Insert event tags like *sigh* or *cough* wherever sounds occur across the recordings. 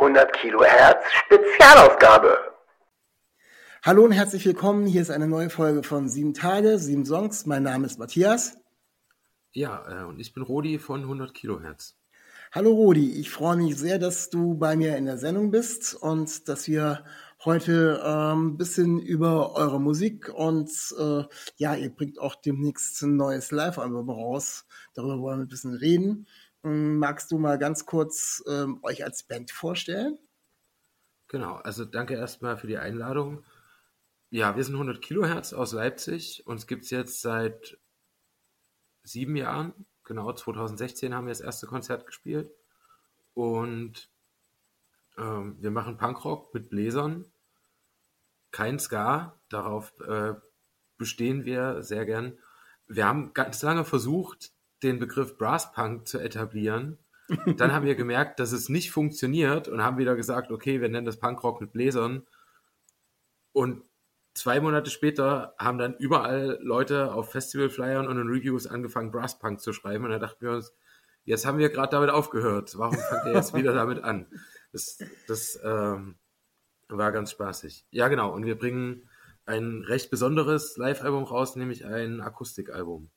100 Kilohertz Spezialausgabe. Hallo und herzlich willkommen. Hier ist eine neue Folge von Sieben Tage, Sieben Songs. Mein Name ist Matthias. Ja, äh, und ich bin Rodi von 100 Kilohertz. Hallo Rodi, ich freue mich sehr, dass du bei mir in der Sendung bist und dass wir heute ein ähm, bisschen über eure Musik und äh, ja, ihr bringt auch demnächst ein neues Live-Album raus. Darüber wollen wir ein bisschen reden. Ähm, magst du mal ganz kurz ähm, euch als Band vorstellen? Genau, also danke erstmal für die Einladung. Ja, wir sind 100 Kilohertz aus Leipzig. Uns gibt es jetzt seit sieben Jahren. Genau, 2016 haben wir das erste Konzert gespielt. Und ähm, wir machen Punkrock mit Bläsern. Kein Ska, darauf äh, bestehen wir sehr gern. Wir haben ganz lange versucht, den Begriff Brasspunk zu etablieren. Dann haben wir gemerkt, dass es nicht funktioniert und haben wieder gesagt, okay, wir nennen das Punkrock mit Bläsern. Und zwei Monate später haben dann überall Leute auf Festivalflyern und in Reviews angefangen, Brasspunk zu schreiben. Und da dachten wir uns, jetzt haben wir gerade damit aufgehört. Warum fangt ihr jetzt wieder damit an? Das, das ähm, war ganz spaßig. Ja, genau. Und wir bringen ein recht besonderes Live-Album raus, nämlich ein Akustikalbum.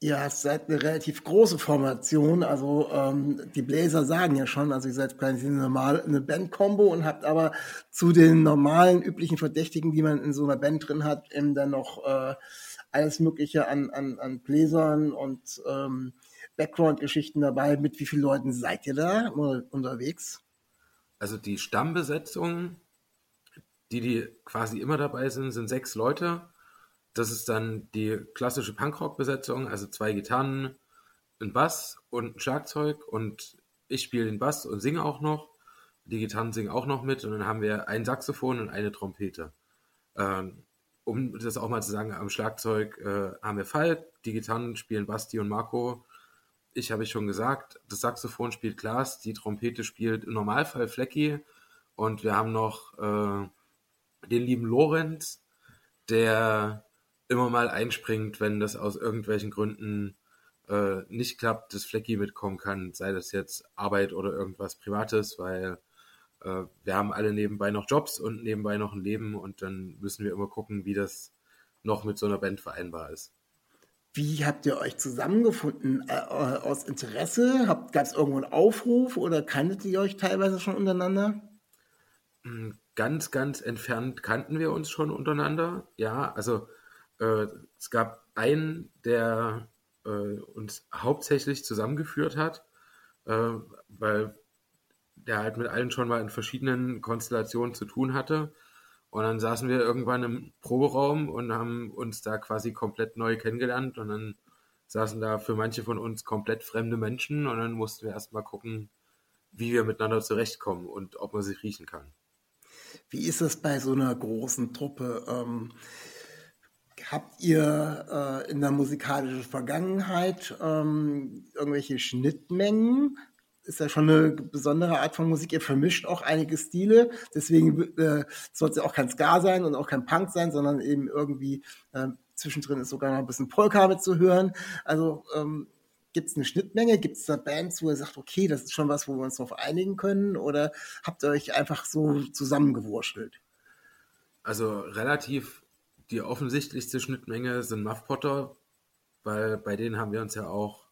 Ihr seid eine relativ große Formation, also ähm, die Bläser sagen ja schon, also ihr seid quasi eine, normal, eine Band-Kombo und habt aber zu den normalen, üblichen Verdächtigen, die man in so einer Band drin hat, eben dann noch äh, alles Mögliche an, an, an Bläsern und ähm, Background-Geschichten dabei. Mit wie vielen Leuten seid ihr da unterwegs? Also die Stammbesetzung, die, die quasi immer dabei sind, sind sechs Leute. Das ist dann die klassische Punkrock-Besetzung, also zwei Gitarren, ein Bass und ein Schlagzeug und ich spiele den Bass und singe auch noch. Die Gitarren singen auch noch mit und dann haben wir ein Saxophon und eine Trompete. Ähm, um das auch mal zu sagen, am Schlagzeug äh, haben wir Falk, die Gitarren spielen Basti und Marco. Ich habe ich schon gesagt, das Saxophon spielt Klaas, die Trompete spielt im Normalfall Flecki und wir haben noch äh, den lieben Lorenz, der immer mal einspringt, wenn das aus irgendwelchen Gründen äh, nicht klappt, dass Flecki mitkommen kann, sei das jetzt Arbeit oder irgendwas Privates, weil äh, wir haben alle nebenbei noch Jobs und nebenbei noch ein Leben und dann müssen wir immer gucken, wie das noch mit so einer Band vereinbar ist. Wie habt ihr euch zusammengefunden? Äh, aus Interesse? Gab es irgendwo einen Aufruf oder kanntet ihr euch teilweise schon untereinander? Hm, ganz, ganz entfernt kannten wir uns schon untereinander. Ja, also äh, es gab einen, der äh, uns hauptsächlich zusammengeführt hat, äh, weil der halt mit allen schon mal in verschiedenen Konstellationen zu tun hatte. Und dann saßen wir irgendwann im Proberaum und haben uns da quasi komplett neu kennengelernt. Und dann saßen da für manche von uns komplett fremde Menschen. Und dann mussten wir erstmal gucken, wie wir miteinander zurechtkommen und ob man sich riechen kann. Wie ist das bei so einer großen Truppe? Ähm, Habt ihr äh, in der musikalischen Vergangenheit ähm, irgendwelche Schnittmengen? Ist ja schon eine besondere Art von Musik. Ihr vermischt auch einige Stile. Deswegen äh, soll es ja auch kein Ska sein und auch kein Punk sein, sondern eben irgendwie äh, zwischendrin ist sogar noch ein bisschen Polka hören. Also ähm, gibt es eine Schnittmenge? Gibt es da Bands, wo ihr sagt, okay, das ist schon was, wo wir uns darauf einigen können? Oder habt ihr euch einfach so zusammengewurschtelt? Also relativ die offensichtlichste Schnittmenge sind Muff Potter, weil bei denen haben wir uns ja auch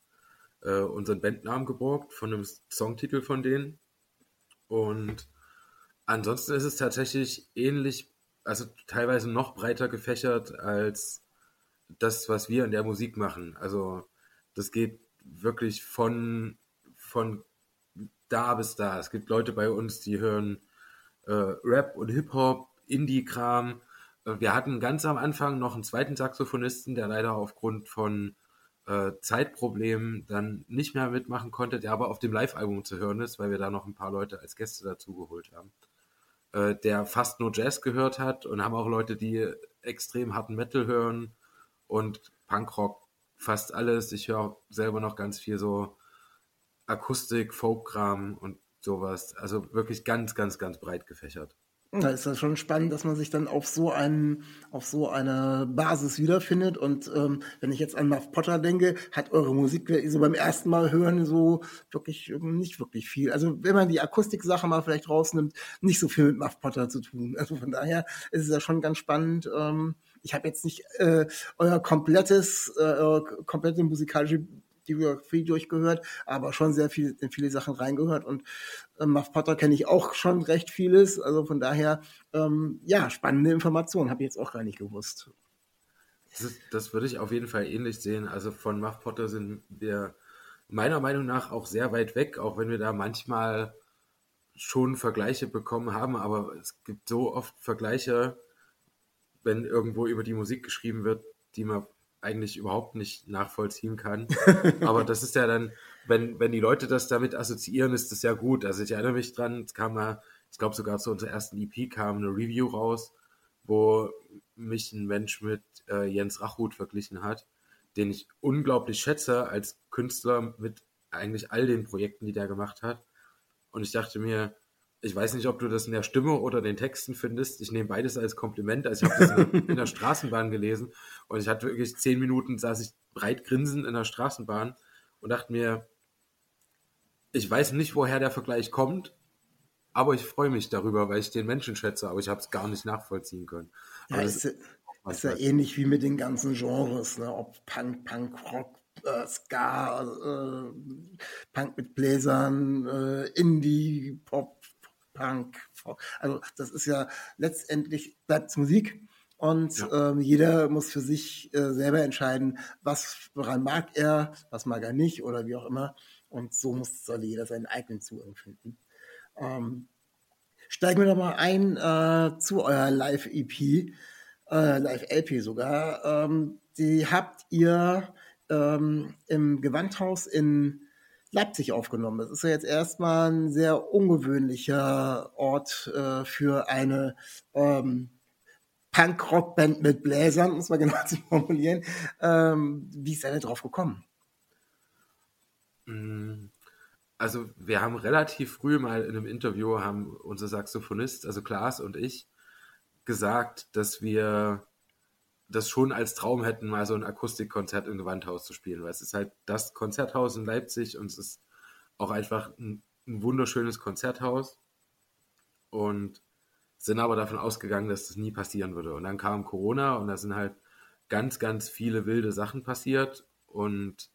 äh, unseren Bandnamen geborgt von einem Songtitel von denen. Und ansonsten ist es tatsächlich ähnlich, also teilweise noch breiter gefächert als das, was wir in der Musik machen. Also das geht wirklich von, von da bis da. Es gibt Leute bei uns, die hören äh, Rap und Hip-Hop, Indie-Kram, wir hatten ganz am Anfang noch einen zweiten Saxophonisten, der leider aufgrund von äh, Zeitproblemen dann nicht mehr mitmachen konnte, der aber auf dem Live-Album zu hören ist, weil wir da noch ein paar Leute als Gäste dazugeholt haben. äh, der fast nur Jazz gehört hat und haben auch Leute, die extrem harten Metal hören und Punkrock fast alles. Ich höre selber noch ganz viel so Akustik, Folkkram und sowas. Also wirklich ganz, ganz, ganz breit gefächert. Da ist das schon spannend, dass man sich dann auf so einen, auf so eine Basis wiederfindet. Und ähm, wenn ich jetzt an Muff Potter denke, hat eure Musik so beim ersten Mal hören so wirklich nicht wirklich viel. Also wenn man die Akustik-Sache mal vielleicht rausnimmt, nicht so viel mit Muff Potter zu tun. Also von daher ist es ja schon ganz spannend. Ähm, ich habe jetzt nicht äh, euer komplettes, äh, komplette musikalische die Biografie durchgehört, aber schon sehr viel in viele Sachen reingehört. Und äh, Muff Potter kenne ich auch schon recht vieles. Also von daher, ähm, ja, spannende Informationen, habe ich jetzt auch gar nicht gewusst. Das, das, würde ich auf jeden Fall ähnlich sehen. Also von Muff Potter sind wir meiner Meinung nach auch sehr weit weg, auch wenn wir da manchmal schon Vergleiche bekommen haben, aber es gibt so oft Vergleiche, wenn irgendwo über die Musik geschrieben wird, die man eigentlich überhaupt nicht nachvollziehen kann. *laughs* Aber das ist ja dann, wenn, wenn die Leute das damit assoziieren, ist das ja gut. Also ich erinnere mich dran, es kam mal, ich glaube sogar zu unserer ersten EP kam eine Review raus, wo mich ein Mensch mit äh, Jens Rachut verglichen hat, den ich unglaublich schätze als Künstler mit eigentlich all den Projekten, die der gemacht hat. Und ich dachte mir, ich weiß nicht, ob du das in der Stimme oder den Texten findest. Ich nehme beides als Kompliment. Also ich habe das in, in der Straßenbahn gelesen und ich hatte wirklich zehn Minuten, saß ich breit grinsend in der Straßenbahn und dachte mir, ich weiß nicht, woher der Vergleich kommt, aber ich freue mich darüber, weil ich den Menschen schätze, aber ich habe es gar nicht nachvollziehen können. Ja, ist, ist, ja ähnlich wie mit den ganzen Genres, ne? ob Punk, Punk, Rock, äh, Ska, äh, Punk mit Bläsern, äh, Indie, Pop, Punk. Also das ist ja letztendlich bleibt Musik und ja. ähm, jeder muss für sich äh, selber entscheiden, was woran mag er, was mag er nicht oder wie auch immer. Und so muss soll jeder seinen eigenen Zugang finden. Ähm, steigen wir doch mal ein äh, zu eurer Live-EP, äh, Live-LP sogar. Ähm, die habt ihr ähm, im Gewandhaus in Leipzig aufgenommen. Das ist ja jetzt erstmal ein sehr ungewöhnlicher Ort äh, für eine ähm, Punk-Rock-Band mit Bläsern, muss man *laughs* genau zu formulieren. Ähm, wie ist er denn drauf gekommen? Mm, also wir haben relativ früh mal in einem Interview, haben unser Saxophonist, also Klaas und ich, gesagt, dass wir das schon als Traum hätten, mal so ein Akustikkonzert im Gewandhaus zu spielen, weil es ist halt das Konzerthaus in Leipzig und es ist auch einfach ein, ein wunderschönes Konzerthaus und sind aber davon ausgegangen, dass das nie passieren würde. Und dann kam Corona und da sind halt ganz, ganz viele wilde Sachen passiert und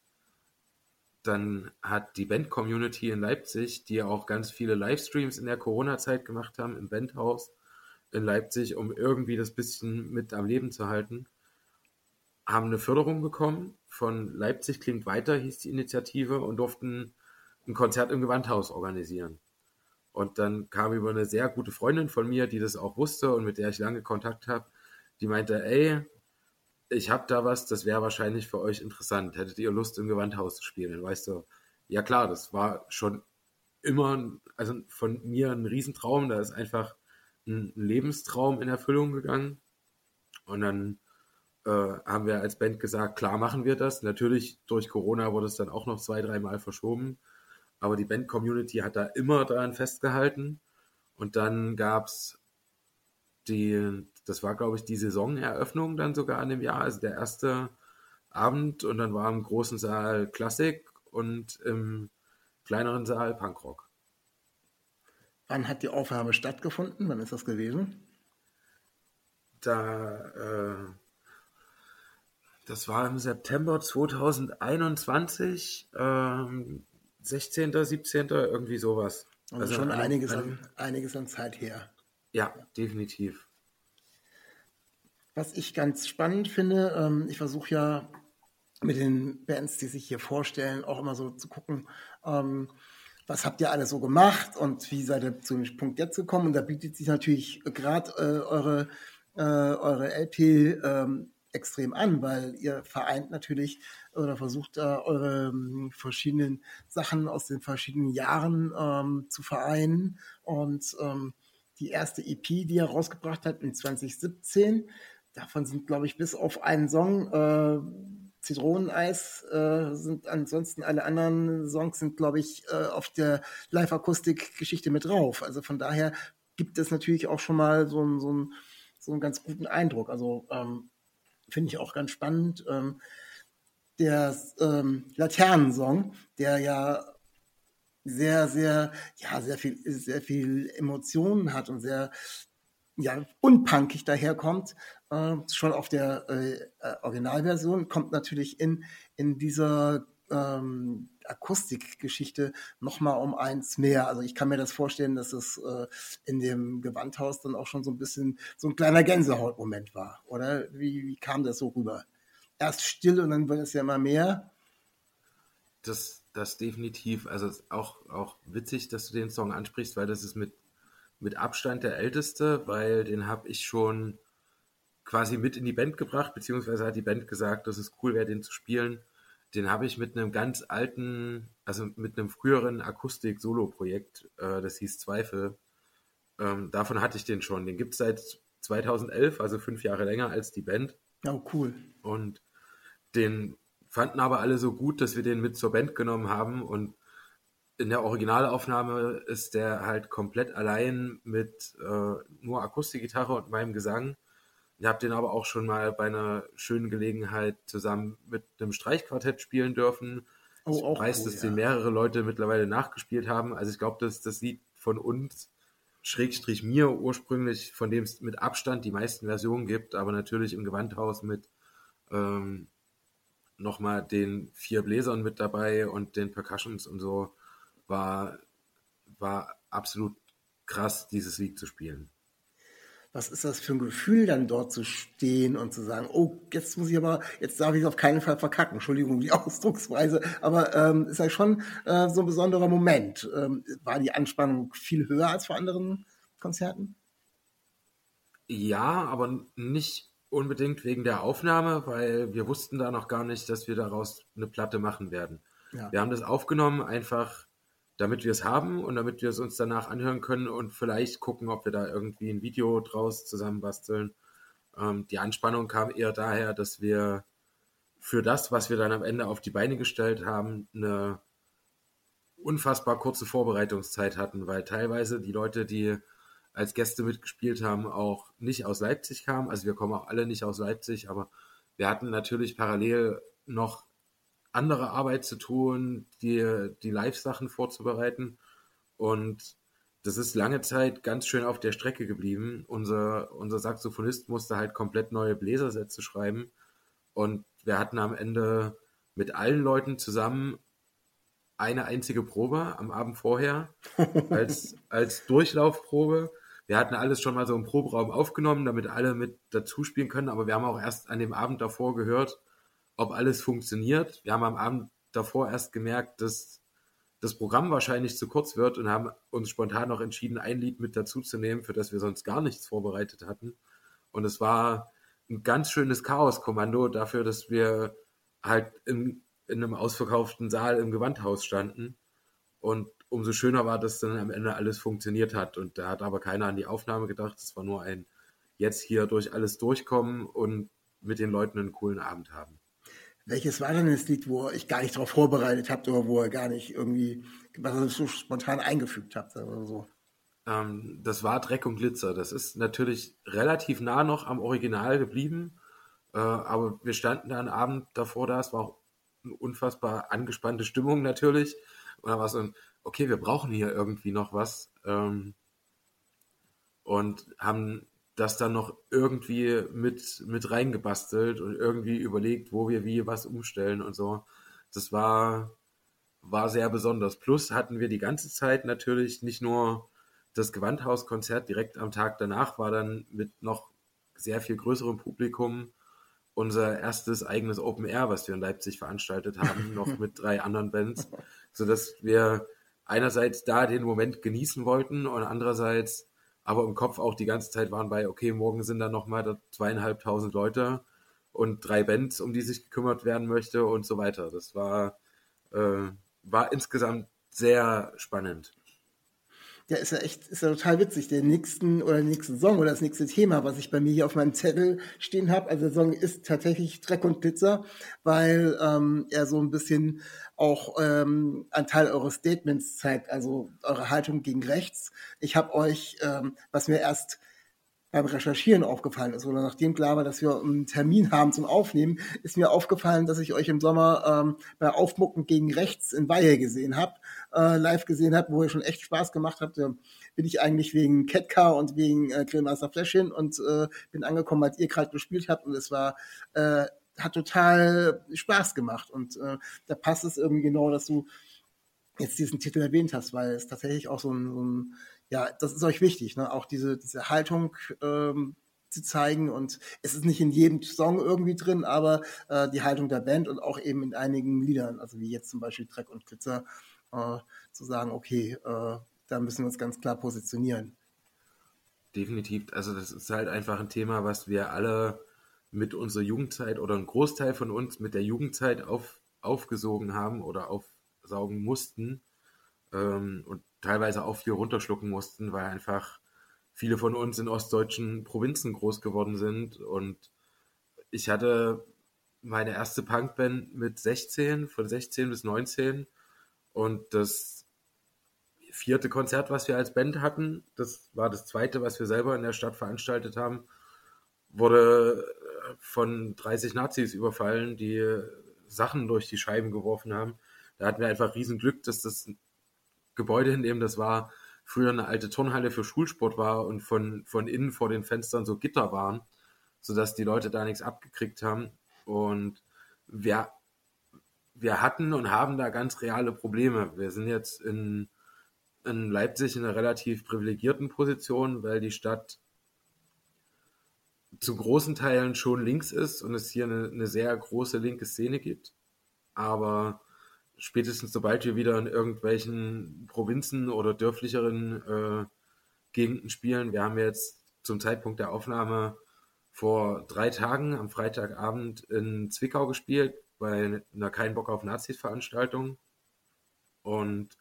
dann hat die Band-Community in Leipzig, die auch ganz viele Livestreams in der Corona-Zeit gemacht haben im Bandhaus, in Leipzig, um irgendwie das bisschen mit am Leben zu halten, haben eine Förderung bekommen von Leipzig klingt weiter, hieß die Initiative, und durften ein Konzert im Gewandhaus organisieren. Und dann kam über eine sehr gute Freundin von mir, die das auch wusste und mit der ich lange Kontakt habe, die meinte, ey, ich habe da was, das wäre wahrscheinlich für euch interessant. Hättet ihr Lust, im Gewandhaus zu spielen? Und weißt du, ja klar, das war schon immer, also von mir ein Riesentraum. Da ist einfach ein Lebenstraum in Erfüllung gegangen. Und dann äh, haben wir als Band gesagt, klar machen wir das. Natürlich durch Corona wurde es dann auch noch zwei, dreimal verschoben. Aber die Band-Community hat da immer daran festgehalten. Und dann gab es die, das war glaube ich die Saisoneröffnung dann sogar an dem Jahr, also der erste Abend. Und dann war im großen Saal Klassik und im kleineren Saal Punkrock. Wann hat die Aufnahme stattgefunden? Wann ist das gewesen? Da, äh, das war im September 2021, ähm, 16., 17., irgendwie sowas. Also, also schon einiges, an, einiges an Zeit her. Ja, definitiv. Was ich ganz spannend finde, ähm, ich versuche ja mit den Bands, die sich hier vorstellen, auch immer so zu gucken, ähm, was habt ihr alles so gemacht und wie seid ihr zu dem Punkt jetzt gekommen? Und da bietet sich natürlich gerade äh, eure, äh, eure LP ähm, extrem an, weil ihr vereint natürlich oder versucht da eure ähm, verschiedenen Sachen aus den verschiedenen Jahren ähm, zu vereinen und ähm, die erste EP, die er rausgebracht hat in 2017. Davon sind, glaube ich, bis auf einen Song äh, Zitroneneis äh, sind ansonsten alle anderen Songs sind, glaube ich, äh, auf der Live-Akustik-Geschichte mit drauf. Also von daher gibt es natürlich auch schon mal so, so, ein, so einen ganz guten Eindruck. Also ähm, finde ich auch ganz spannend. Ähm, der ähm, Laternensong, der ja sehr, sehr, ja, sehr viel, sehr viel Emotionen hat und sehr, ja, unpunkig daherkommt, äh, schon auf der äh, äh, Originalversion, kommt natürlich in, in dieser ähm, Akustikgeschichte nochmal um eins mehr. Also ich kann mir das vorstellen, dass es äh, in dem Gewandhaus dann auch schon so ein bisschen so ein kleiner Gänsehautmoment war. Oder wie, wie kam das so rüber? Erst still und dann wird es ja immer mehr. Das, das definitiv. Also auch, auch witzig, dass du den Song ansprichst, weil das ist mit, mit Abstand der älteste, weil den habe ich schon quasi mit in die Band gebracht, beziehungsweise hat die Band gesagt, dass es cool wäre, den zu spielen. Den habe ich mit einem ganz alten, also mit einem früheren Akustik-Solo-Projekt, äh, das hieß Zweifel. Ähm, davon hatte ich den schon. Den gibt es seit 2011, also fünf Jahre länger als die Band. Oh, cool. Und den fanden aber alle so gut, dass wir den mit zur Band genommen haben. Und in der Originalaufnahme ist der halt komplett allein mit äh, nur Akustikgitarre und meinem Gesang. Ich habe den aber auch schon mal bei einer schönen Gelegenheit zusammen mit einem Streichquartett spielen dürfen. Oh, ich weiß, cool, dass ja. den mehrere Leute mittlerweile nachgespielt haben. Also ich glaube, dass das Lied von uns, Schrägstrich mir ursprünglich, von dem es mit Abstand die meisten Versionen gibt, aber natürlich im Gewandhaus mit ähm, nochmal den vier Bläsern mit dabei und den Percussions und so, war, war absolut krass, dieses Lied zu spielen was ist das für ein Gefühl, dann dort zu stehen und zu sagen, oh, jetzt muss ich aber, jetzt darf ich es auf keinen Fall verkacken. Entschuldigung, die *laughs* Ausdrucksweise, aber ähm, ist ja schon äh, so ein besonderer Moment. Ähm, war die Anspannung viel höher als vor anderen Konzerten? Ja, aber nicht unbedingt wegen der Aufnahme, weil wir wussten da noch gar nicht, dass wir daraus eine Platte machen werden. Ja. Wir haben das aufgenommen, einfach damit wir es haben und damit wir es uns danach anhören können und vielleicht gucken, ob wir da irgendwie ein Video draus zusammenbasteln. Ähm, die Anspannung kam eher daher, dass wir für das, was wir dann am Ende auf die Beine gestellt haben, eine unfassbar kurze Vorbereitungszeit hatten, weil teilweise die Leute, die als Gäste mitgespielt haben, auch nicht aus Leipzig kamen. Also wir kommen auch alle nicht aus Leipzig, aber wir hatten natürlich parallel noch andere Arbeit zu tun, die, die Live-Sachen vorzubereiten. Und das ist lange Zeit ganz schön auf der Strecke geblieben. Unser, unser Saxophonist musste halt komplett neue Bläsersätze schreiben. Und wir hatten am Ende mit allen Leuten zusammen eine einzige Probe am Abend vorher *laughs* als, als Durchlaufprobe. Wir hatten alles schon mal so im Proberaum aufgenommen, damit alle mit dazu spielen können, aber wir haben auch erst an dem Abend davor gehört, ob alles funktioniert. Wir haben am Abend davor erst gemerkt, dass das Programm wahrscheinlich zu kurz wird und haben uns spontan noch entschieden, ein Lied mit dazuzunehmen, für das wir sonst gar nichts vorbereitet hatten. Und es war ein ganz schönes Chaos-Kommando dafür, dass wir halt in, in einem ausverkauften Saal im Gewandhaus standen. Und umso schöner war, dass dann am Ende alles funktioniert hat. Und da hat aber keiner an die Aufnahme gedacht. Es war nur ein jetzt hier durch alles durchkommen und mit den Leuten einen coolen Abend haben. Welches war denn das Lied, wo ihr euch gar nicht darauf vorbereitet habt oder wo ihr gar nicht irgendwie, was ihr so spontan eingefügt habt oder so? Ähm, das war Dreck und Glitzer. Das ist natürlich relativ nah noch am Original geblieben, äh, aber wir standen da einen Abend davor da. Es war auch eine unfassbar angespannte Stimmung natürlich. Und da war es so, okay, wir brauchen hier irgendwie noch was. Ähm, und haben das dann noch irgendwie mit, mit reingebastelt und irgendwie überlegt, wo wir wie was umstellen und so. Das war, war sehr besonders. Plus hatten wir die ganze Zeit natürlich nicht nur das Gewandhauskonzert direkt am Tag danach, war dann mit noch sehr viel größerem Publikum unser erstes eigenes Open Air, was wir in Leipzig veranstaltet haben, *laughs* noch mit drei anderen Bands, sodass wir einerseits da den Moment genießen wollten und andererseits aber im Kopf auch die ganze Zeit waren bei, okay, morgen sind da nochmal zweieinhalbtausend Leute und drei Bands, um die sich gekümmert werden möchte und so weiter. Das war, äh, war insgesamt sehr spannend. Der ist ja echt, ist ja total witzig. Der nächsten oder nächsten Song oder das nächste Thema, was ich bei mir hier auf meinem Zettel stehen habe, also der Song ist tatsächlich Dreck und Pizza, weil ähm, er so ein bisschen auch ähm, ein Teil eures Statements zeigt, also eure Haltung gegen rechts. Ich habe euch, ähm, was mir erst beim Recherchieren aufgefallen ist. Oder nachdem klar war, dass wir einen Termin haben zum Aufnehmen, ist mir aufgefallen, dass ich euch im Sommer ähm, bei Aufmucken gegen Rechts in Weihe gesehen habe, äh, live gesehen habe, wo ihr schon echt Spaß gemacht habt. Da bin ich eigentlich wegen Catcar und wegen äh, Grillmaster Flash hin und äh, bin angekommen, als ihr gerade gespielt habt. Und es war äh, hat total Spaß gemacht. Und äh, da passt es irgendwie genau, dass du jetzt diesen Titel erwähnt hast, weil es tatsächlich auch so ein, so ein ja, das ist euch wichtig, ne? auch diese, diese Haltung ähm, zu zeigen. Und es ist nicht in jedem Song irgendwie drin, aber äh, die Haltung der Band und auch eben in einigen Liedern, also wie jetzt zum Beispiel Dreck und Glitzer, äh, zu sagen, okay, äh, da müssen wir uns ganz klar positionieren. Definitiv. Also das ist halt einfach ein Thema, was wir alle mit unserer Jugendzeit oder ein Großteil von uns mit der Jugendzeit auf, aufgesogen haben oder aufsaugen mussten. Ähm, und teilweise auch viel runterschlucken mussten, weil einfach viele von uns in ostdeutschen Provinzen groß geworden sind. Und ich hatte meine erste Punkband mit 16, von 16 bis 19. Und das vierte Konzert, was wir als Band hatten, das war das zweite, was wir selber in der Stadt veranstaltet haben, wurde von 30 Nazis überfallen, die Sachen durch die Scheiben geworfen haben. Da hatten wir einfach riesen Glück, dass das Gebäude, in dem das war, früher eine alte Turnhalle für Schulsport war und von, von innen vor den Fenstern so Gitter waren, sodass die Leute da nichts abgekriegt haben. Und wir, wir hatten und haben da ganz reale Probleme. Wir sind jetzt in, in Leipzig in einer relativ privilegierten Position, weil die Stadt zu großen Teilen schon links ist und es hier eine, eine sehr große linke Szene gibt. Aber spätestens sobald wir wieder in irgendwelchen Provinzen oder dörflicheren äh, Gegenden spielen. Wir haben jetzt zum Zeitpunkt der Aufnahme vor drei Tagen am Freitagabend in Zwickau gespielt, bei einer Kein Bock auf Nazis Veranstaltung. Und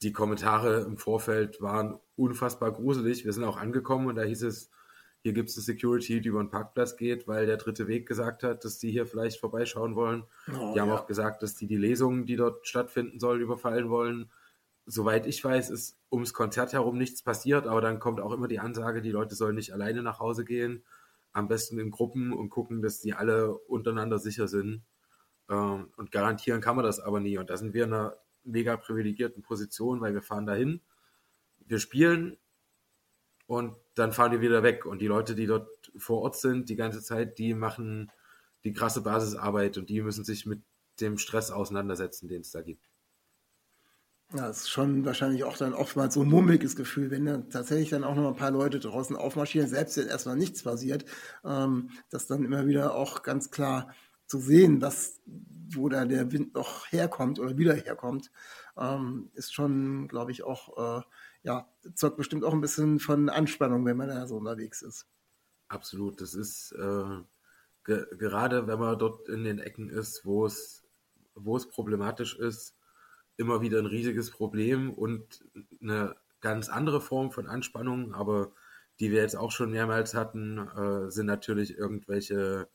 die Kommentare im Vorfeld waren unfassbar gruselig. Wir sind auch angekommen und da hieß es, hier gibt es eine Security, die über den Parkplatz geht, weil der dritte Weg gesagt hat, dass die hier vielleicht vorbeischauen wollen. Oh, die haben ja. auch gesagt, dass die die Lesungen, die dort stattfinden sollen, überfallen wollen. Soweit ich weiß, ist ums Konzert herum nichts passiert, aber dann kommt auch immer die Ansage, die Leute sollen nicht alleine nach Hause gehen, am besten in Gruppen und gucken, dass die alle untereinander sicher sind. Ähm, und garantieren kann man das aber nie. Und da sind wir in einer mega privilegierten Position, weil wir fahren dahin, wir spielen und dann fahren die wieder weg. Und die Leute, die dort vor Ort sind, die ganze Zeit, die machen die krasse Basisarbeit und die müssen sich mit dem Stress auseinandersetzen, den es da gibt. Ja, das ist schon wahrscheinlich auch dann oftmals so ein mummeliges Gefühl, wenn dann tatsächlich dann auch noch ein paar Leute draußen aufmarschieren, selbst wenn erstmal nichts passiert, ähm, das dann immer wieder auch ganz klar zu sehen, was, wo da der Wind noch herkommt oder wieder herkommt, ähm, ist schon, glaube ich, auch äh, ja, zeugt bestimmt auch ein bisschen von Anspannung, wenn man da so unterwegs ist. Absolut. Das ist äh, ge gerade, wenn man dort in den Ecken ist, wo es, wo es problematisch ist, immer wieder ein riesiges Problem und eine ganz andere Form von Anspannung, aber die wir jetzt auch schon mehrmals hatten, äh, sind natürlich irgendwelche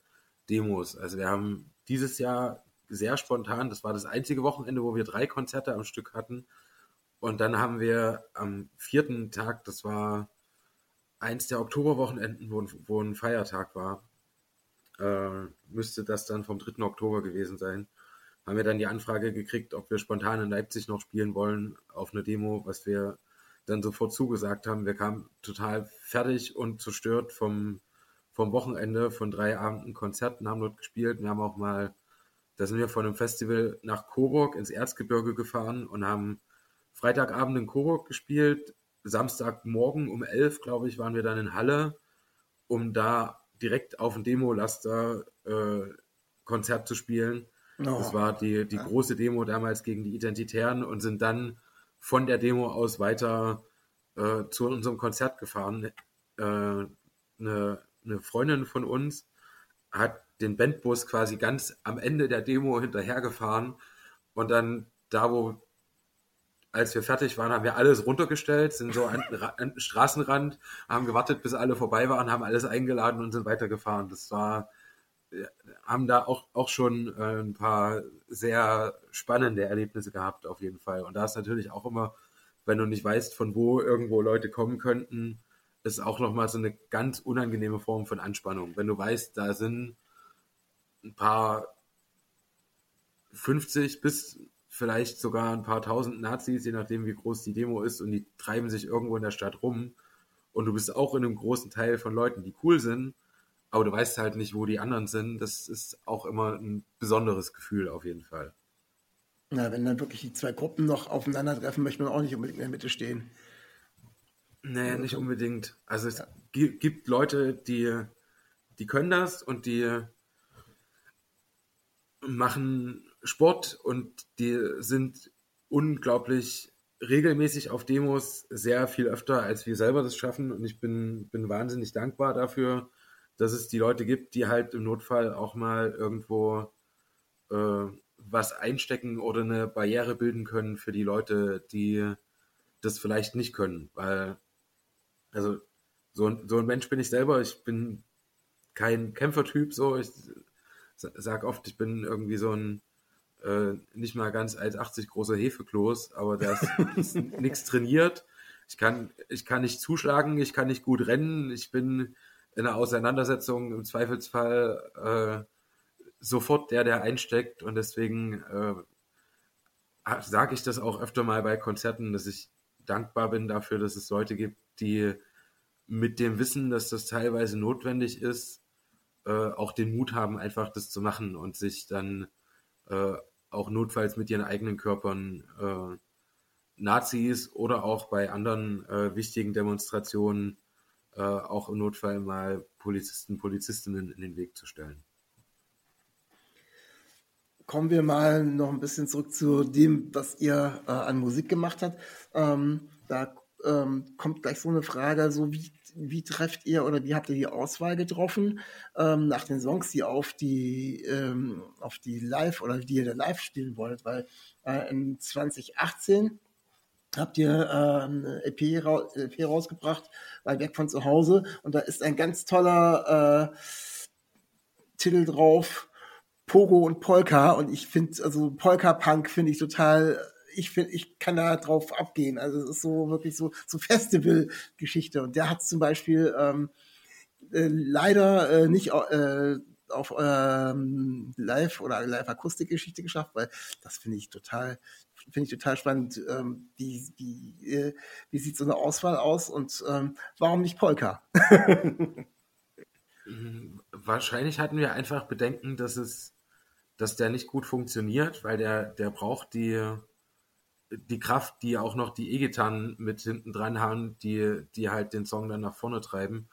Demos. Also wir haben dieses Jahr sehr spontan, das war das einzige Wochenende, wo wir drei Konzerte am Stück hatten, und dann haben wir am vierten Tag, das war eins der Oktoberwochenenden, wo, wo ein Feiertag war, äh, müsste das dann vom 3. Oktober gewesen sein, haben wir dann die Anfrage gekriegt, ob wir spontan in Leipzig noch spielen wollen auf eine Demo, was wir dann sofort zugesagt haben. Wir kamen total fertig und zerstört vom, vom Wochenende von drei Abenden Konzerten, haben dort gespielt. Wir haben auch mal, da sind wir von einem Festival nach Coburg ins Erzgebirge gefahren und haben Freitagabend in Coburg gespielt. Samstagmorgen um elf, glaube ich, waren wir dann in Halle, um da direkt auf dem Demo-Laster äh, Konzert zu spielen. Oh. Das war die, die große Demo damals gegen die Identitären und sind dann von der Demo aus weiter äh, zu unserem Konzert gefahren. Äh, eine, eine Freundin von uns hat den Bandbus quasi ganz am Ende der Demo hinterhergefahren und dann da, wo als wir fertig waren, haben wir alles runtergestellt, sind so an, den Straßenrand, haben gewartet, bis alle vorbei waren, haben alles eingeladen und sind weitergefahren. Das war, haben da auch, auch schon äh, ein paar sehr spannende Erlebnisse gehabt, auf jeden Fall. Und da ist natürlich auch immer, wenn du nicht weißt, von wo irgendwo Leute kommen könnten, ist auch nochmal so eine ganz unangenehme Form von Anspannung. Wenn du weißt, da sind ein paar 50 bis vielleicht sogar ein paar tausend Nazis, je nachdem wie groß die Demo ist, und die treiben sich irgendwo in der Stadt rum. Und du bist auch in einem großen Teil von Leuten, die cool sind, aber du weißt halt nicht, wo die anderen sind. Das ist auch immer ein besonderes Gefühl auf jeden Fall. Na, wenn dann wirklich die zwei Gruppen noch aufeinandertreffen, möchte man auch nicht unbedingt in der Mitte stehen. Nee, nicht unbedingt. Also es ja. gibt Leute, die, die können das und die machen Sport und die sind unglaublich regelmäßig auf Demos, sehr viel öfter, als wir selber das schaffen. Und ich bin, bin wahnsinnig dankbar dafür, dass es die Leute gibt, die halt im Notfall auch mal irgendwo äh, was einstecken oder eine Barriere bilden können für die Leute, die das vielleicht nicht können. Weil, also, so, so ein Mensch bin ich selber. Ich bin kein Kämpfertyp, so. Ich sag oft, ich bin irgendwie so ein äh, nicht mal ganz 1,80 großer Hefekloß, aber der ist, *laughs* nichts trainiert. Ich kann, ich kann nicht zuschlagen, ich kann nicht gut rennen, ich bin in einer Auseinandersetzung im Zweifelsfall äh, sofort der, der einsteckt und deswegen äh, sage ich das auch öfter mal bei Konzerten, dass ich dankbar bin dafür, dass es Leute gibt, die mit dem Wissen, dass das teilweise notwendig ist, äh, auch den Mut haben, einfach das zu machen und sich dann äh, auch notfalls mit ihren eigenen Körpern äh, Nazis oder auch bei anderen äh, wichtigen Demonstrationen äh, auch im Notfall mal Polizisten, Polizistinnen in den Weg zu stellen. Kommen wir mal noch ein bisschen zurück zu dem, was ihr äh, an Musik gemacht habt. Ähm, da ähm, kommt gleich so eine Frage, so wie wie trefft ihr oder wie habt ihr die Auswahl getroffen ähm, nach den Songs, die auf die ähm, auf die Live oder die ihr live spielen wollt? Weil äh, in 2018 habt ihr äh, eine EP, ra EP rausgebracht, weil weg von zu Hause und da ist ein ganz toller äh, Titel drauf. Pogo und Polka und ich finde, also Polka Punk finde ich total ich finde, ich kann da drauf abgehen. Also es ist so wirklich so, so Festival-Geschichte. Und der hat zum Beispiel ähm, äh, leider äh, nicht äh, auf ähm, Live- oder Live-Akustik-Geschichte geschafft, weil das finde ich total, finde ich total spannend. Ähm, wie, wie, äh, wie sieht so eine Auswahl aus und ähm, warum nicht Polka? *laughs* Wahrscheinlich hatten wir einfach Bedenken, dass es, dass der nicht gut funktioniert, weil der, der braucht die, die Kraft, die auch noch die E-Gitarren mit hinten dran haben, die, die halt den Song dann nach vorne treiben.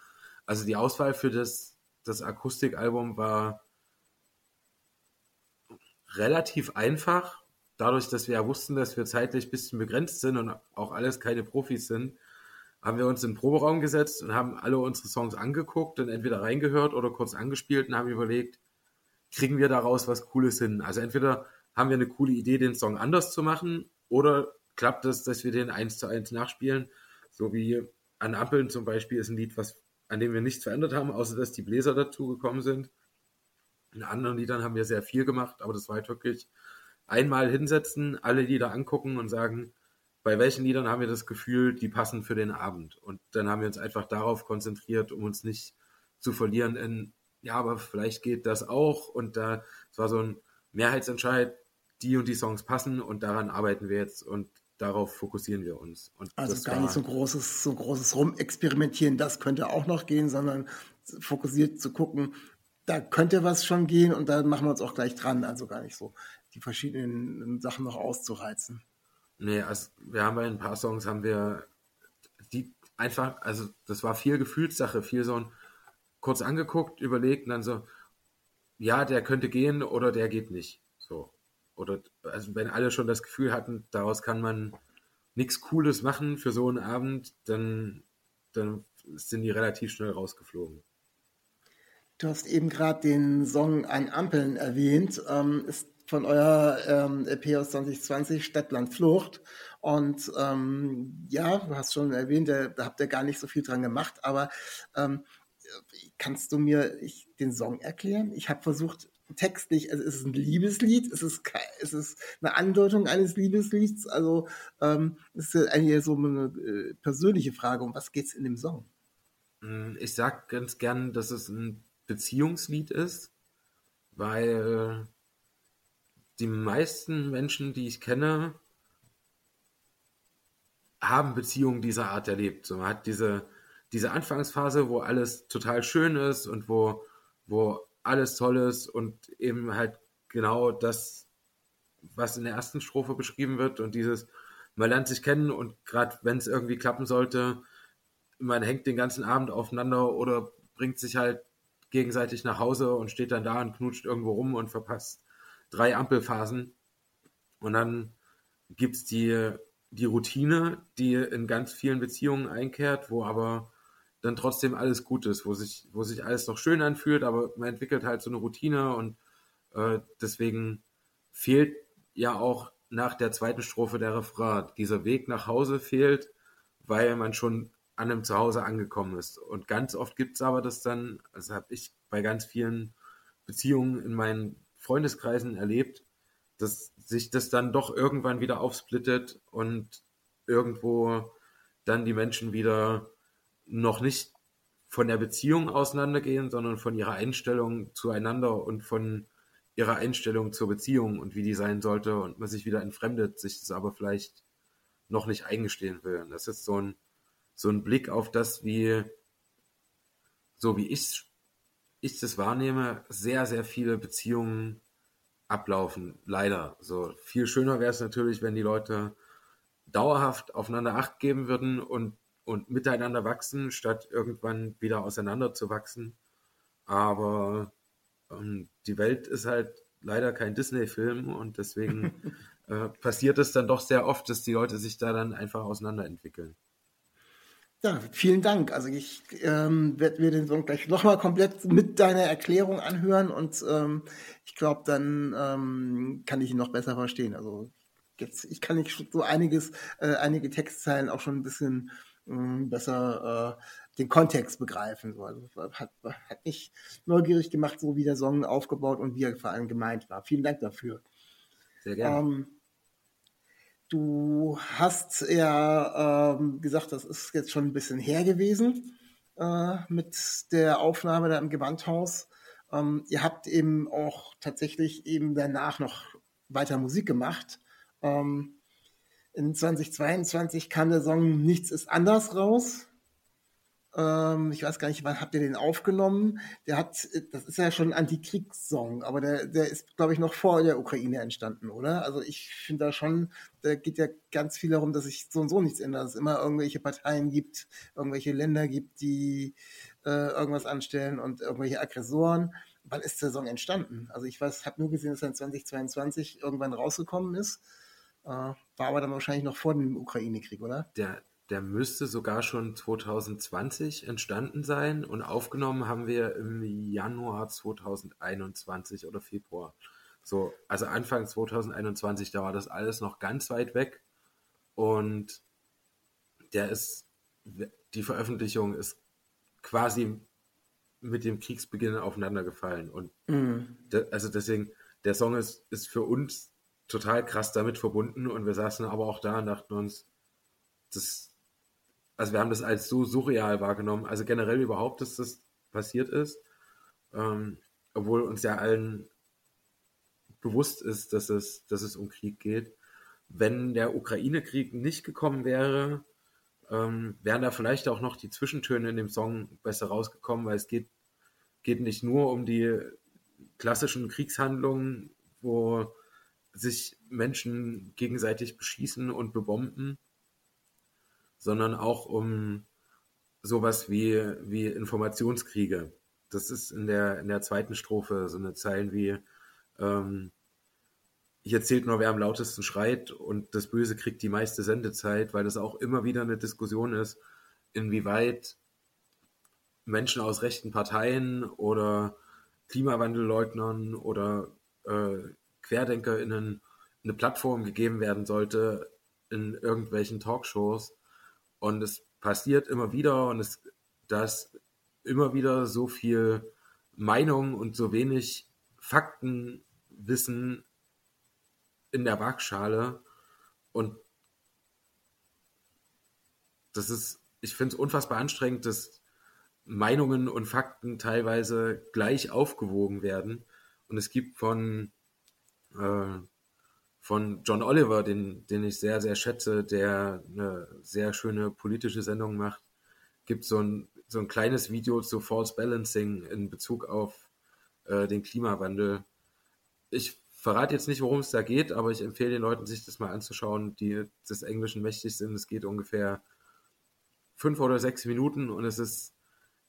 Also die Auswahl für das, das Akustikalbum war relativ einfach, dadurch, dass wir ja wussten, dass wir zeitlich ein bisschen begrenzt sind und auch alles keine Profis sind, haben wir uns in den Proberaum gesetzt und haben alle unsere Songs angeguckt und entweder reingehört oder kurz angespielt und haben überlegt, kriegen wir daraus was Cooles hin? Also entweder haben wir eine coole Idee, den Song anders zu machen oder klappt es, dass wir den eins zu eins nachspielen? So wie an Ampeln zum Beispiel ist ein Lied, was, an dem wir nichts verändert haben, außer dass die Bläser dazu gekommen sind. In anderen Liedern haben wir sehr viel gemacht, aber das war halt wirklich einmal hinsetzen, alle Lieder angucken und sagen, bei welchen Liedern haben wir das Gefühl, die passen für den Abend. Und dann haben wir uns einfach darauf konzentriert, um uns nicht zu verlieren in, ja, aber vielleicht geht das auch. Und da, es war so ein Mehrheitsentscheid, die und die Songs passen und daran arbeiten wir jetzt und darauf fokussieren wir uns. Und also gar nicht so großes, so großes Rumexperimentieren, das könnte auch noch gehen, sondern fokussiert zu gucken, da könnte was schon gehen und da machen wir uns auch gleich dran. Also gar nicht so die verschiedenen Sachen noch auszureizen. Nee, also wir haben bei ein paar Songs haben wir die einfach, also das war viel Gefühlssache, viel so ein kurz angeguckt, überlegt und dann so, ja, der könnte gehen oder der geht nicht. So oder also wenn alle schon das Gefühl hatten, daraus kann man nichts Cooles machen für so einen Abend, dann, dann sind die relativ schnell rausgeflogen. Du hast eben gerade den Song An Ampeln erwähnt. Ähm, ist von eurer ähm, EP aus 2020 Stadtland Flucht. Und ähm, ja, du hast schon erwähnt, da, da habt ihr gar nicht so viel dran gemacht, aber ähm, kannst du mir ich, den Song erklären? Ich habe versucht, textlich, also ist es ein Liebeslied, ist es, ist es eine Andeutung eines Liebeslieds, also ähm, ist es eigentlich so eine äh, persönliche Frage, um was geht es in dem Song? Mm, ich sag ganz gern, dass es ein Beziehungslied ist, weil die meisten Menschen, die ich kenne, haben Beziehungen dieser Art erlebt. So, man hat diese, diese Anfangsphase, wo alles total schön ist und wo, wo alles toll ist und eben halt genau das, was in der ersten Strophe beschrieben wird und dieses, man lernt sich kennen und gerade wenn es irgendwie klappen sollte, man hängt den ganzen Abend aufeinander oder bringt sich halt gegenseitig nach Hause und steht dann da und knutscht irgendwo rum und verpasst drei Ampelphasen. Und dann gibt es die, die Routine, die in ganz vielen Beziehungen einkehrt, wo aber dann trotzdem alles gut ist, wo sich, wo sich alles noch schön anfühlt, aber man entwickelt halt so eine Routine und äh, deswegen fehlt ja auch nach der zweiten Strophe der Refrain. Dieser Weg nach Hause fehlt, weil man schon an einem Zuhause angekommen ist. Und ganz oft gibt es aber das dann, also habe ich bei ganz vielen Beziehungen in meinen Freundeskreisen erlebt, dass sich das dann doch irgendwann wieder aufsplittet und irgendwo dann die Menschen wieder noch nicht von der Beziehung auseinandergehen, sondern von ihrer Einstellung zueinander und von ihrer Einstellung zur Beziehung und wie die sein sollte und man sich wieder entfremdet, sich das aber vielleicht noch nicht eingestehen will. Und das ist so ein, so ein Blick auf das, wie, so wie ich, ich das wahrnehme, sehr, sehr viele Beziehungen ablaufen. Leider. So viel schöner wäre es natürlich, wenn die Leute dauerhaft aufeinander Acht geben würden und und miteinander wachsen, statt irgendwann wieder auseinander zu wachsen. Aber ähm, die Welt ist halt leider kein Disney-Film und deswegen *laughs* äh, passiert es dann doch sehr oft, dass die Leute sich da dann einfach auseinanderentwickeln. Ja, vielen Dank. Also ich ähm, werde mir den Song gleich nochmal komplett mit deiner Erklärung anhören und ähm, ich glaube, dann ähm, kann ich ihn noch besser verstehen. Also jetzt, ich kann nicht so einiges, äh, einige Textzeilen auch schon ein bisschen besser äh, den Kontext begreifen. So. Also hat, hat mich neugierig gemacht, so wie der Song aufgebaut und wie er vor allem gemeint war. Vielen Dank dafür. Sehr gerne. Ähm, du hast ja ähm, gesagt, das ist jetzt schon ein bisschen her gewesen äh, mit der Aufnahme da im Gewandhaus. Ähm, ihr habt eben auch tatsächlich eben danach noch weiter Musik gemacht. Ähm, in 2022 kam der Song Nichts ist anders raus. Ähm, ich weiß gar nicht, wann habt ihr den aufgenommen? Der hat, das ist ja schon ein Antikriegssong, aber der, der ist, glaube ich, noch vor der Ukraine entstanden, oder? Also ich finde da schon, da geht ja ganz viel darum, dass sich so und so nichts ändert, dass es immer irgendwelche Parteien gibt, irgendwelche Länder gibt, die äh, irgendwas anstellen und irgendwelche Aggressoren. Wann ist der Song entstanden? Also ich weiß, habe nur gesehen, dass er in 2022 irgendwann rausgekommen ist. Äh, war aber dann wahrscheinlich noch vor dem Ukraine-Krieg, oder? Der, der müsste sogar schon 2020 entstanden sein und aufgenommen haben wir im Januar 2021 oder Februar. So, also Anfang 2021, da war das alles noch ganz weit weg und der ist, die Veröffentlichung ist quasi mit dem Kriegsbeginn aufeinander gefallen und mhm. de, also deswegen, der Song ist, ist für uns total krass damit verbunden. Und wir saßen aber auch da und dachten uns, das, also wir haben das als so surreal wahrgenommen, also generell überhaupt, dass das passiert ist, ähm, obwohl uns ja allen bewusst ist, dass es, dass es um Krieg geht. Wenn der Ukraine-Krieg nicht gekommen wäre, ähm, wären da vielleicht auch noch die Zwischentöne in dem Song besser rausgekommen, weil es geht, geht nicht nur um die klassischen Kriegshandlungen, wo sich Menschen gegenseitig beschießen und bebomben, sondern auch um sowas wie, wie Informationskriege. Das ist in der, in der zweiten Strophe so eine Zeilen wie, ähm, hier zählt nur, wer am lautesten schreit und das Böse kriegt die meiste Sendezeit, weil das auch immer wieder eine Diskussion ist, inwieweit Menschen aus rechten Parteien oder Klimawandelleugnern oder äh, QuerdenkerInnen eine Plattform gegeben werden sollte, in irgendwelchen Talkshows und es passiert immer wieder und es, dass immer wieder so viel Meinung und so wenig Faktenwissen in der Waagschale und das ist, ich finde es unfassbar anstrengend, dass Meinungen und Fakten teilweise gleich aufgewogen werden. Und es gibt von, äh, von John Oliver, den, den ich sehr, sehr schätze, der eine sehr schöne politische Sendung macht, gibt so ein, so ein kleines Video zu False Balancing in Bezug auf äh, den Klimawandel. Ich verrate jetzt nicht, worum es da geht, aber ich empfehle den Leuten, sich das mal anzuschauen, die des Englischen mächtig sind. Es geht ungefähr fünf oder sechs Minuten und es ist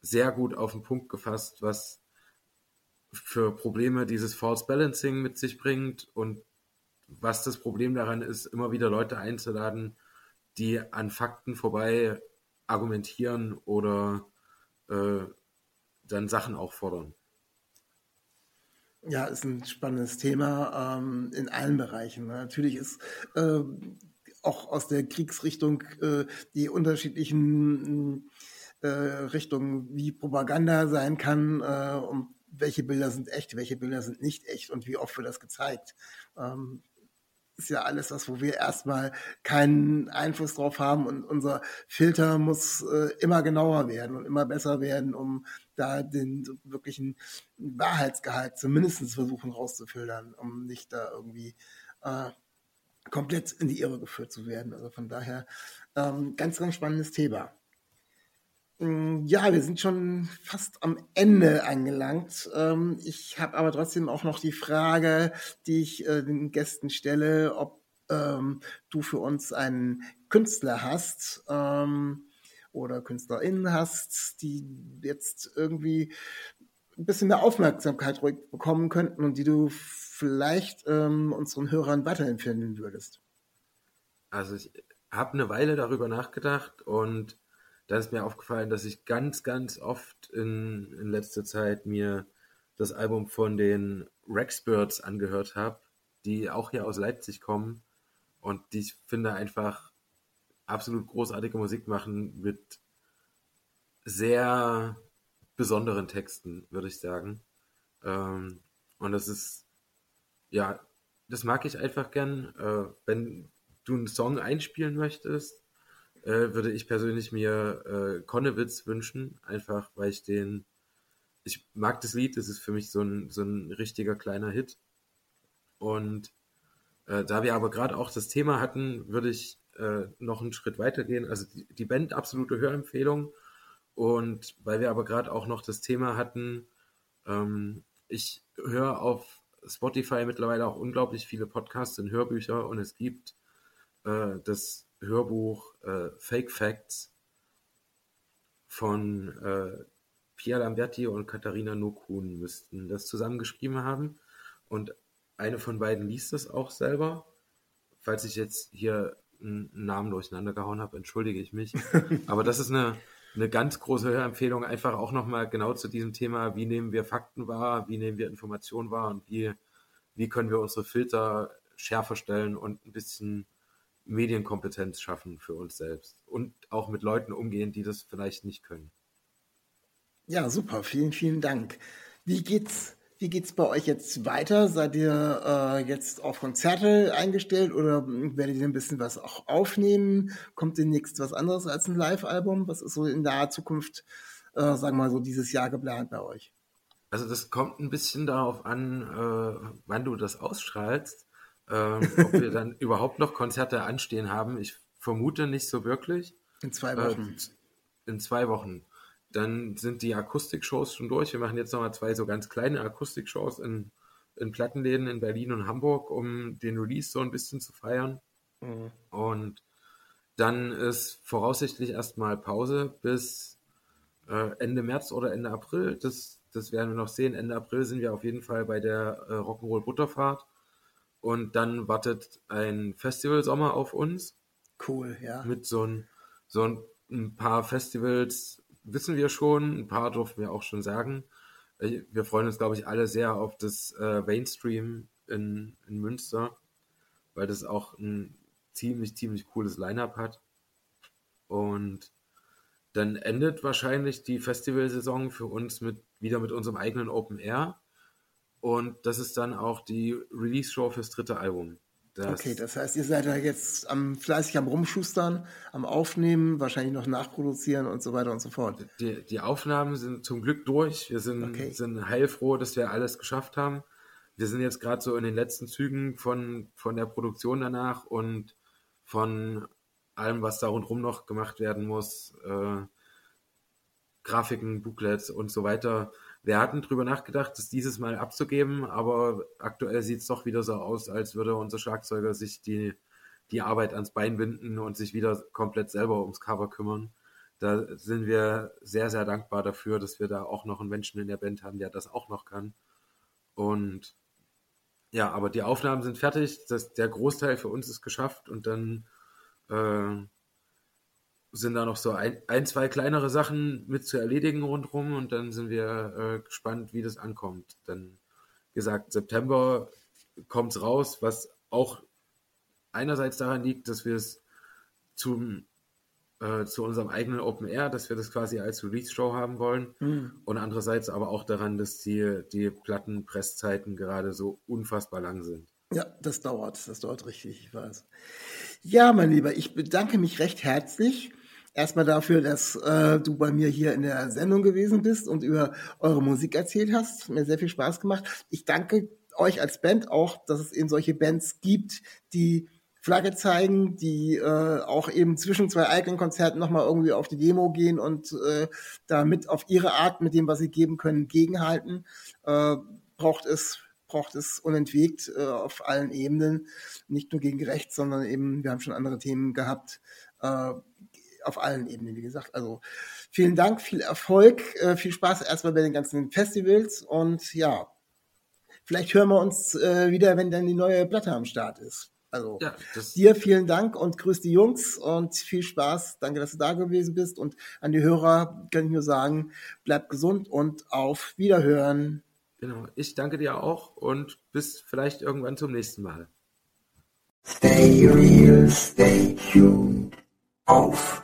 sehr gut auf den Punkt gefasst, was für Probleme dieses False Balancing mit sich bringt und was das Problem daran ist, immer wieder Leute einzuladen, die an Fakten vorbei argumentieren oder äh, dann Sachen auch fordern. Ja, ist ein spannendes Thema ähm, in allen Bereichen. Natürlich ist äh, auch aus der Kriegsrichtung äh, die unterschiedlichen äh, Richtungen, wie Propaganda sein kann äh, und welche Bilder sind echt, welche Bilder sind nicht echt und wie oft wird das gezeigt. Ähm, ist ja alles was, wo wir erstmal keinen Einfluss drauf haben und unser Filter muss äh, immer genauer werden und immer besser werden, um da den wirklichen Wahrheitsgehalt zumindest versuchen rauszufiltern, um nicht da irgendwie äh, komplett in die Irre geführt zu werden. Also von daher ähm, ganz, ganz spannendes Thema. Mm, ja, wir sind schon fast am Ende angelangt. Ähm, ich habe aber trotzdem auch noch die Frage, die ich äh, den Gästen stelle, ob ähm, du für uns einen Künstler hast ähm, oder KünstlerInnen hast, die jetzt irgendwie ein bisschen mehr Aufmerksamkeit bekommen könnten und die du vielleicht unseren Hörern weiterempfehlen würdest. Also ich habe eine Weile darüber nachgedacht und da ist mir aufgefallen, dass ich ganz, ganz oft in, in letzter Zeit mir das Album von den Rexbirds angehört habe, die auch hier aus Leipzig kommen und die ich finde einfach absolut großartige Musik machen mit sehr besonderen Texten, würde ich sagen. Ähm, und das ist, ja, das mag ich einfach gern. Äh, wenn du einen Song einspielen möchtest, äh, würde ich persönlich mir äh, Konnewitz wünschen, einfach weil ich den, ich mag das Lied, das ist für mich so ein, so ein richtiger kleiner Hit. Und äh, da wir aber gerade auch das Thema hatten, würde ich äh, noch einen Schritt weiter gehen. Also die, die Band absolute Hörempfehlung. Und weil wir aber gerade auch noch das Thema hatten, ähm, ich höre auf Spotify mittlerweile auch unglaublich viele Podcasts und Hörbücher und es gibt äh, das Hörbuch äh, Fake Facts von äh, Pia Lamberti und Katharina Nokun müssten das zusammengeschrieben haben. Und eine von beiden liest es auch selber. Falls ich jetzt hier einen Namen durcheinander gehauen habe, entschuldige ich mich. *laughs* Aber das ist eine, eine ganz große Hörempfehlung, einfach auch nochmal genau zu diesem Thema, wie nehmen wir Fakten wahr, wie nehmen wir Informationen wahr und wie, wie können wir unsere Filter schärfer stellen und ein bisschen Medienkompetenz schaffen für uns selbst und auch mit Leuten umgehen, die das vielleicht nicht können. Ja, super. Vielen, vielen Dank. Wie geht's, wie geht's bei euch jetzt weiter? Seid ihr äh, jetzt auf Konzerte eingestellt oder werdet ihr ein bisschen was auch aufnehmen? Kommt demnächst was anderes als ein Live-Album? Was ist so in naher Zukunft, äh, sagen wir mal so, dieses Jahr geplant bei euch? Also das kommt ein bisschen darauf an, äh, wann du das ausstrahlst ähm, ob wir dann *laughs* überhaupt noch Konzerte anstehen haben. Ich vermute nicht so wirklich. In zwei Wochen. Äh, in zwei Wochen. Dann sind die Akustikshows schon durch. Wir machen jetzt nochmal zwei so ganz kleine Akustikshows in, in Plattenläden in Berlin und Hamburg, um den Release so ein bisschen zu feiern. Mhm. Und dann ist voraussichtlich erstmal Pause bis äh, Ende März oder Ende April. Das, das werden wir noch sehen. Ende April sind wir auf jeden Fall bei der äh, Rock'n'Roll Butterfahrt. Und dann wartet ein Festivalsommer auf uns. Cool, ja. Mit so ein, so ein paar Festivals wissen wir schon, ein paar durften wir auch schon sagen. Äh, wir freuen uns, glaube ich, alle sehr auf das äh, Mainstream in, in Münster, weil das auch ein ziemlich, ziemlich cooles Line-up hat. Und dann endet wahrscheinlich die Festivalsaison für uns mit, wieder mit unserem eigenen Open Air. Und das ist dann auch die Release-Show fürs dritte Album. Das okay, das heißt, ihr seid da jetzt am, fleißig am Rumschustern, am Aufnehmen, wahrscheinlich noch nachproduzieren und so weiter und so fort. Die, die Aufnahmen sind zum Glück durch. Wir sind, okay. sind heilfroh, dass wir alles geschafft haben. Wir sind jetzt gerade so in den letzten Zügen von, von der Produktion danach und von allem, was da rundherum noch gemacht werden muss. Äh, Grafiken, Booklets und so weiter wir hatten drüber nachgedacht, das dieses Mal abzugeben, aber aktuell sieht es doch wieder so aus, als würde unser Schlagzeuger sich die, die Arbeit ans Bein binden und sich wieder komplett selber ums Cover kümmern. Da sind wir sehr, sehr dankbar dafür, dass wir da auch noch einen Menschen in der Band haben, der das auch noch kann. Und ja, aber die Aufnahmen sind fertig, das, der Großteil für uns ist geschafft und dann äh, sind da noch so ein, ein, zwei kleinere Sachen mit zu erledigen rundherum und dann sind wir äh, gespannt, wie das ankommt. Dann gesagt, September kommt es raus, was auch einerseits daran liegt, dass wir es zum äh, zu unserem eigenen Open Air, dass wir das quasi als Release-Show haben wollen. Mhm. Und andererseits aber auch daran, dass die, die Plattenpresszeiten gerade so unfassbar lang sind. Ja, das dauert, das dauert richtig, ich weiß. Ja, mein Lieber, ich bedanke mich recht herzlich erstmal dafür, dass äh, du bei mir hier in der Sendung gewesen bist und über eure Musik erzählt hast. Mir sehr viel Spaß gemacht. Ich danke euch als Band auch, dass es eben solche Bands gibt, die Flagge zeigen, die äh, auch eben zwischen zwei eigenen Konzerten nochmal irgendwie auf die Demo gehen und äh, damit auf ihre Art mit dem, was sie geben können, gegenhalten. Äh, braucht es braucht es unentwegt äh, auf allen Ebenen, nicht nur gegen rechts, sondern eben, wir haben schon andere Themen gehabt, äh, auf allen Ebenen, wie gesagt. Also vielen Dank, viel Erfolg, äh, viel Spaß erstmal bei den ganzen Festivals und ja, vielleicht hören wir uns äh, wieder, wenn dann die neue Platte am Start ist. Also ja, dir vielen Dank und grüß die Jungs und viel Spaß. Danke, dass du da gewesen bist und an die Hörer kann ich nur sagen, bleib gesund und auf Wiederhören. Genau, ich danke dir auch und bis vielleicht irgendwann zum nächsten Mal. Stay real, stay tuned. Auf